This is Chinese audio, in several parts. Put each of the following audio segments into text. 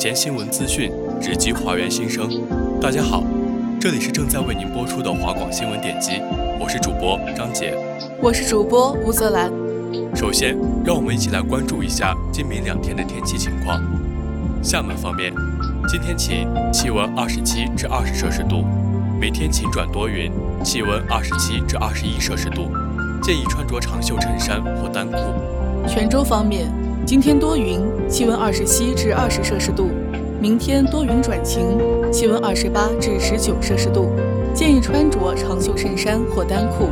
先新闻资讯，直击华园新生。大家好，这里是正在为您播出的华广新闻点击，我是主播张杰，我是主播吴泽兰。首先，让我们一起来关注一下今明两天的天气情况。厦门方面，今天晴，气温二十七至二十摄氏度，明天晴转多云，气温二十七至二十一摄氏度，建议穿着长袖衬衫或单裤。泉州方面。今天多云，气温二十七至二十摄氏度；明天多云转晴，气温二十八至十九摄氏度，建议穿着长袖衬衫或单裤。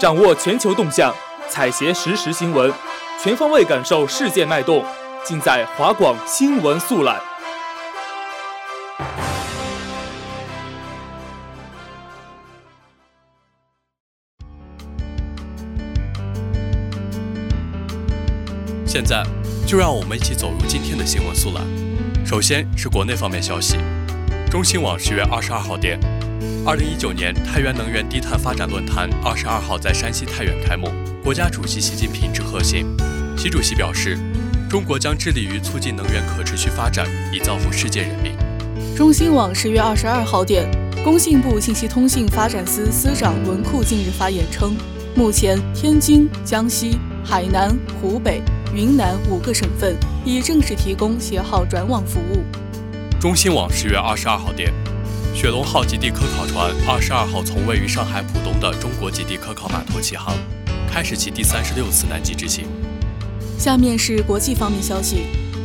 掌握全球动向，采撷实时新闻。全方位感受世界脉动，尽在华广新闻速览。现在就让我们一起走入今天的新闻速览。首先是国内方面消息，中新网十月二十二号电，二零一九年太原能源低碳发展论坛二十二号在山西太原开幕，国家主席习近平致贺信。习主席表示，中国将致力于促进能源可持续发展，以造福世界人民。中新网十月二十二号电，工信部信息通信发展司司长文库近日发言称，目前天津、江西、海南、湖北、云南五个省份已正式提供携号转网服务。中新网十月二十二号电，雪龙号极地科考船二十二号从位于上海浦东的中国极地科考码头起航，开始其第三十六次南极之行。下面是国际方面消息。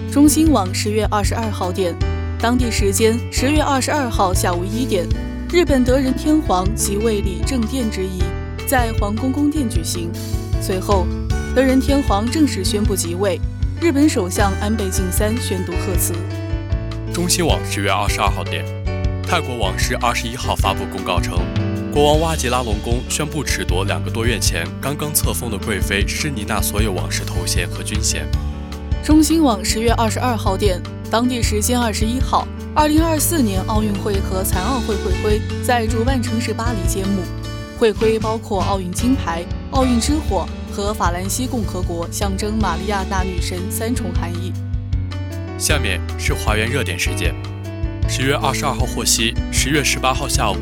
中新网十月二十二号电，当地时间十月二十二号下午一点，日本德仁天皇即位礼正殿之仪在皇宫宫殿举行。随后，德仁天皇正式宣布即位，日本首相安倍晋三宣读贺词。中新网十月二十二号电，泰国王室二十一号发布公告称。国王瓦吉拉隆功宣布褫夺两个多月前刚刚册封的贵妃施尼娜所有王室头衔和军衔。中新网十月二十二号电，当地时间二十一号，二零二四年奥运会和残奥会会徽在主办城市巴黎揭幕。会徽包括奥运金牌、奥运之火和法兰西共和国象征玛利亚大女神三重含义。下面是华园热点事件。十月二十二号获悉，十月十八号下午。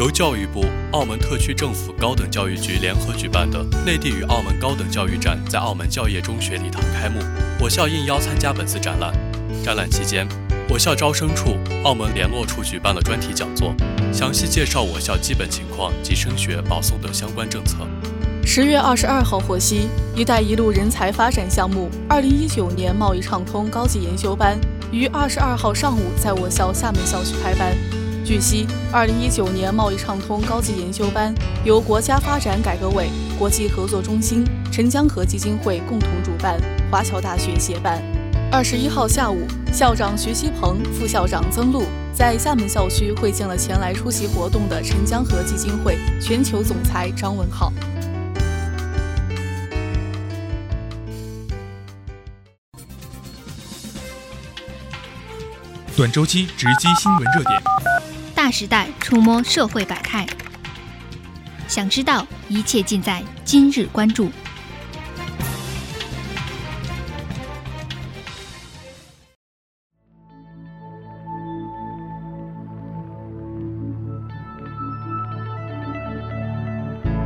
由教育部、澳门特区政府高等教育局联合举办的内地与澳门高等教育展在澳门教业中学礼堂开幕，我校应邀参加本次展览。展览期间，我校招生处、澳门联络处举办了专题讲座，详细介绍我校基本情况及升学保送等相关政策。十月二十二号获悉，“一带一路”人才发展项目二零一九年贸易畅通高级研修班于二十二号上午在我校厦门校区开班。据悉，二零一九年贸易畅通高级研修班由国家发展改革委、国际合作中心、陈江河基金会共同主办，华侨大学协办。二十一号下午，校长徐希鹏、副校长曾璐在厦门校区会见了前来出席活动的陈江河基金会全球总裁张文浩。短周期直击新闻热点。大时代触摸社会百态，想知道一切尽在今日关注。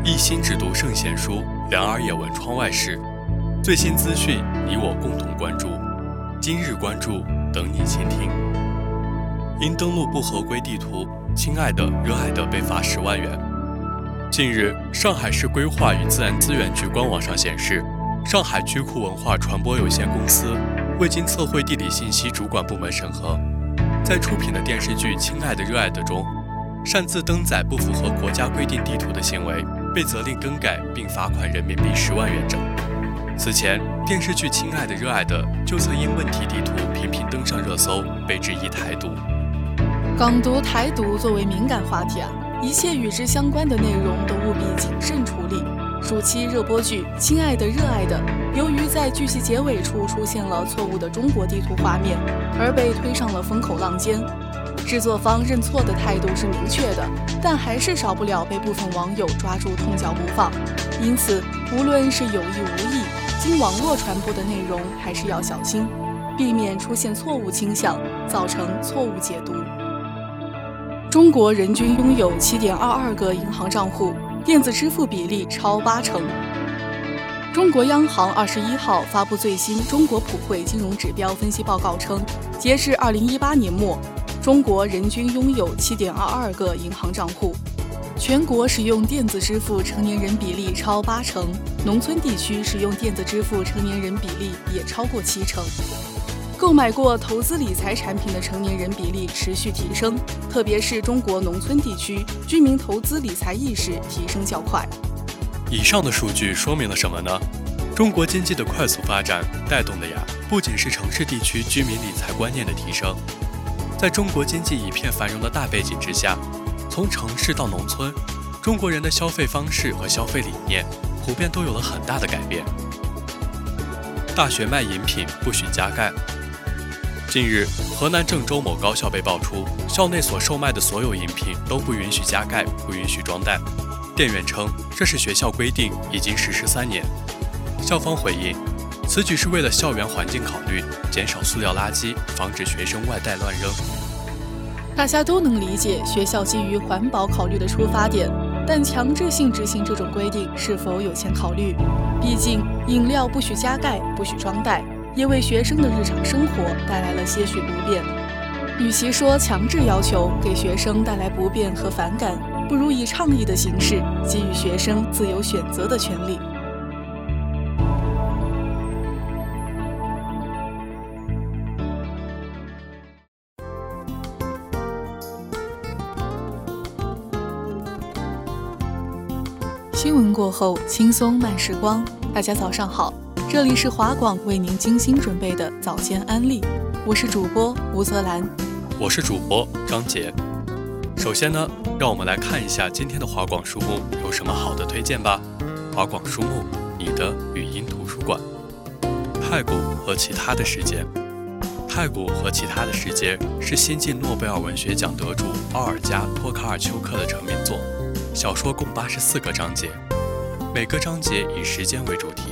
一心只读圣贤书，两耳也闻窗外事。最新资讯，你我共同关注。今日关注，等你倾听。因登录不合规地图，亲爱的、热爱的被罚十万元。近日，上海市规划与自然资源局官网上显示，上海曲库文化传播有限公司未经测绘地理信息主管部门审核，在出品的电视剧《亲爱的、热爱的》中，擅自登载不符合国家规定地图的行为，被责令更改并罚款人民币十万元整。此前，电视剧《亲爱的、热爱的》就曾因问题地图频频登上热搜，被质疑台独。港独、台独作为敏感话题啊，一切与之相关的内容都务必谨慎处理，暑期热播剧《亲爱的热爱的》，由于在剧集结尾处出现了错误的中国地图画面，而被推上了风口浪尖。制作方认错的态度是明确的，但还是少不了被部分网友抓住痛脚不放。因此，无论是有意无意，经网络传播的内容还是要小心，避免出现错误倾向，造成错误解读。中国人均拥有7.22个银行账户，电子支付比例超八成。中国央行二十一号发布最新中国普惠金融指标分析报告称，截至2018年末。中国人均拥有7.22个银行账户，全国使用电子支付成年人比例超八成，农村地区使用电子支付成年人比例也超过七成。购买过投资理财产品的成年人比例持续提升，特别是中国农村地区居民投资理财意识提升较快。以上的数据说明了什么呢？中国经济的快速发展带动的呀，不仅是城市地区居民理财观念的提升。在中国经济一片繁荣的大背景之下，从城市到农村，中国人的消费方式和消费理念普遍都有了很大的改变。大学卖饮品不许加盖。近日，河南郑州某高校被爆出，校内所售卖的所有饮品都不允许加盖，不允许装袋。店员称这是学校规定，已经实施三年。校方回应。此举是为了校园环境考虑，减少塑料垃圾，防止学生外带乱扔。大家都能理解学校基于环保考虑的出发点，但强制性执行这种规定是否有欠考虑？毕竟饮料不许加盖，不许装袋，也为学生的日常生活带来了些许不便。与其说强制要求给学生带来不便和反感，不如以倡议的形式给予学生自由选择的权利。新闻过后，轻松慢时光。大家早上好，这里是华广为您精心准备的早间安利，我是主播吴泽兰，我是主播张杰。首先呢，让我们来看一下今天的华广书目有什么好的推荐吧。华广书目，你的语音图书馆。太古和其他的世界。太古和其他的世界是新晋诺贝尔文学奖得主奥尔加·托卡尔丘克的成名作。小说共八十四个章节，每个章节以时间为主题，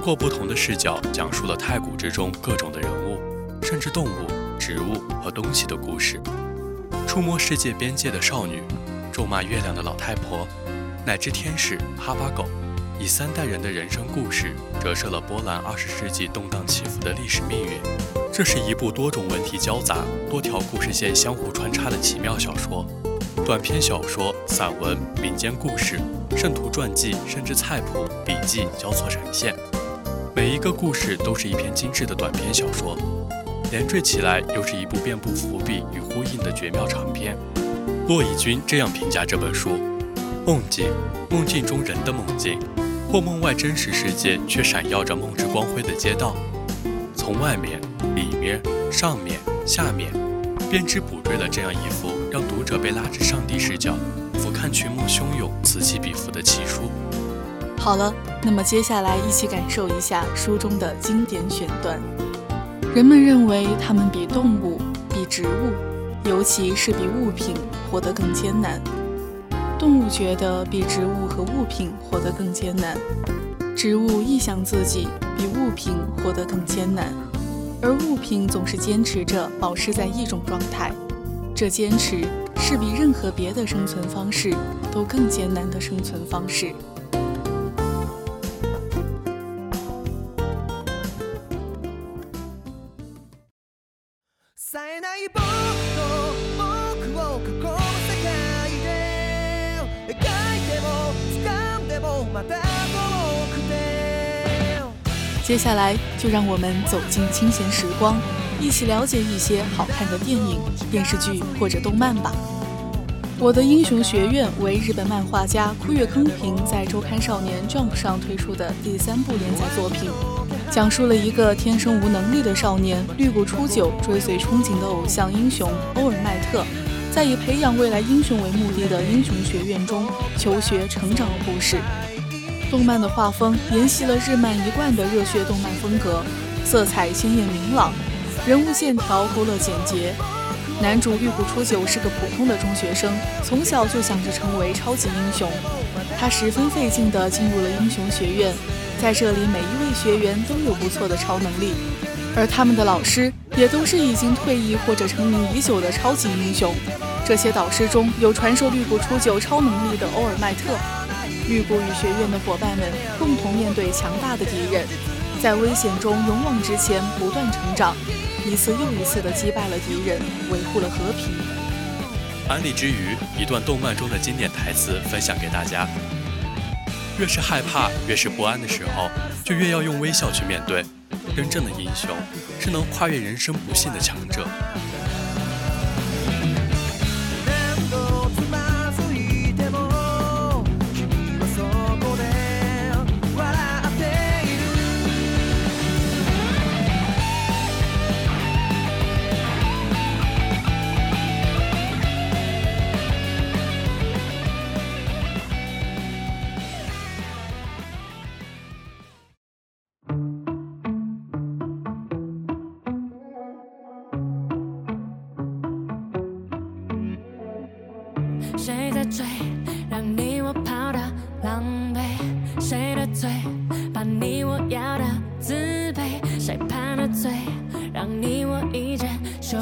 通过不同的视角讲述了太古之中各种的人物，甚至动物、植物和东西的故事。触摸世界边界的少女，咒骂月亮的老太婆，乃至天使哈巴狗，以三代人的人生故事折射了波兰二十世纪动荡起伏的历史命运。这是一部多种文体交杂、多条故事线相互穿插的奇妙小说。短篇小说、散文、民间故事、圣徒传记，甚至菜谱、笔记交错呈现，每一个故事都是一篇精致的短篇小说，连缀起来又是一部遍布伏笔与呼应的绝妙长篇。骆以军这样评价这本书：梦境，梦境中人的梦境，或梦外真实世界却闪耀着梦之光辉的街道，从外面、里面、上面、下面，编织补缀了这样一幅。让读者被拉至上帝视角，俯瞰群魔汹涌、此起彼伏的奇书。好了，那么接下来一起感受一下书中的经典选段。人们认为他们比动物、比植物，尤其是比物品活得更艰难。动物觉得比植物和物品活得更艰难，植物臆想自己比物品活得更艰难，而物品总是坚持着保持在一种状态。这坚持是比任何别的生存方式都更艰难的生存方式。接下来，就让我们走进清闲时光。一起了解一些好看的电影、电视剧或者动漫吧。我的英雄学院为日本漫画家枯月坑平在周刊少年 Jump 上推出的第三部连载作品，讲述了一个天生无能力的少年绿谷初九追随憧憬的偶像英雄欧尔麦特，在以培养未来英雄为目的的英雄学院中求学成长的故事。动漫的画风沿袭了日漫一贯的热血动漫风格，色彩鲜艳明朗，人物线条勾勒简洁。男主绿谷初九是个普通的中学生，从小就想着成为超级英雄。他十分费劲地进入了英雄学院，在这里每一位学员都有不错的超能力，而他们的老师也都是已经退役或者成名已久的超级英雄。这些导师中有传授绿谷初九超能力的欧尔麦特。绿谷与学院的伙伴们共同面对强大的敌人，在危险中勇往直前，不断成长，一次又一次地击败了敌人，维护了和平。安利之余，一段动漫中的经典台词分享给大家：越是害怕，越是不安的时候，就越要用微笑去面对。真正的英雄是能跨越人生不幸的强者。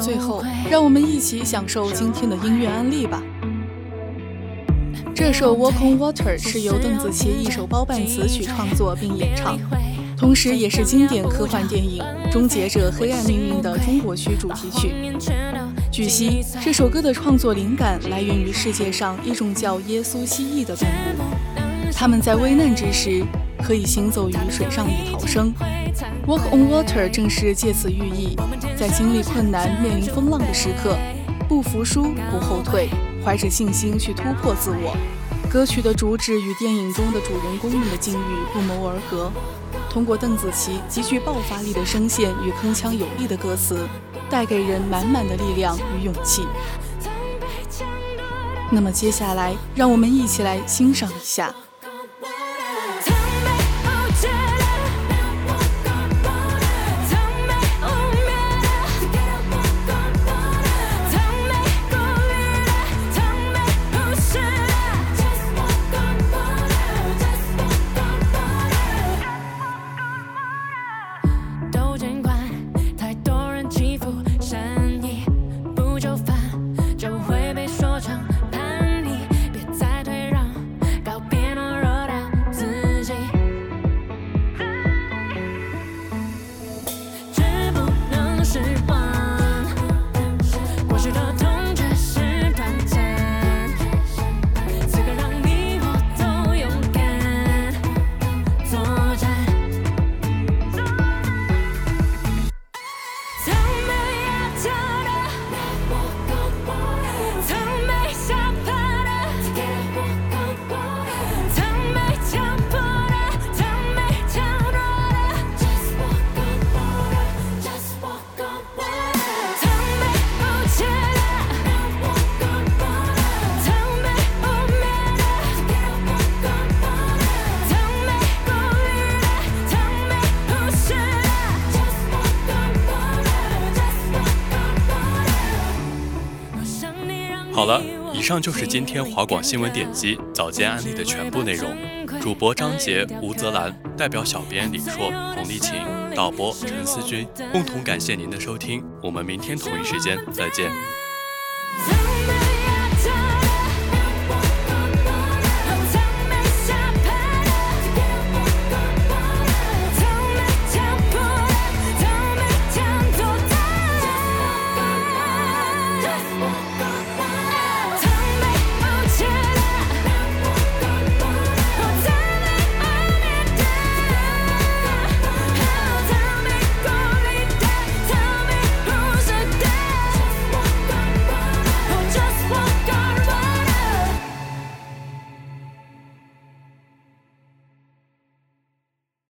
最后愧？，让我们一起享受今天的音乐安利吧。这首《Walk on Water》是由邓紫棋一手包办词曲创作并演唱，同时也是经典科幻电影《终结者：黑暗命运》的中国区主题曲。据悉，这首歌的创作灵感来源于世界上一种叫耶稣蜥蜴的动物，它们在危难之时可以行走于水上以逃生。Walk on Water 正是借此寓意，在经历困难、面临风浪的时刻，不服输、不后退，怀着信心去突破自我。歌曲的主旨与电影中的主人公们的境遇不谋而合，通过邓紫棋极具爆发力的声线与铿锵有力的歌词，带给人满满的力量与勇气。那么接下来，让我们一起来欣赏一下。好了，以上就是今天华广新闻点击早间案例的全部内容。主播张杰、吴泽兰，代表小编李硕、洪丽琴，导播陈思君，共同感谢您的收听。我们明天同一时间再见。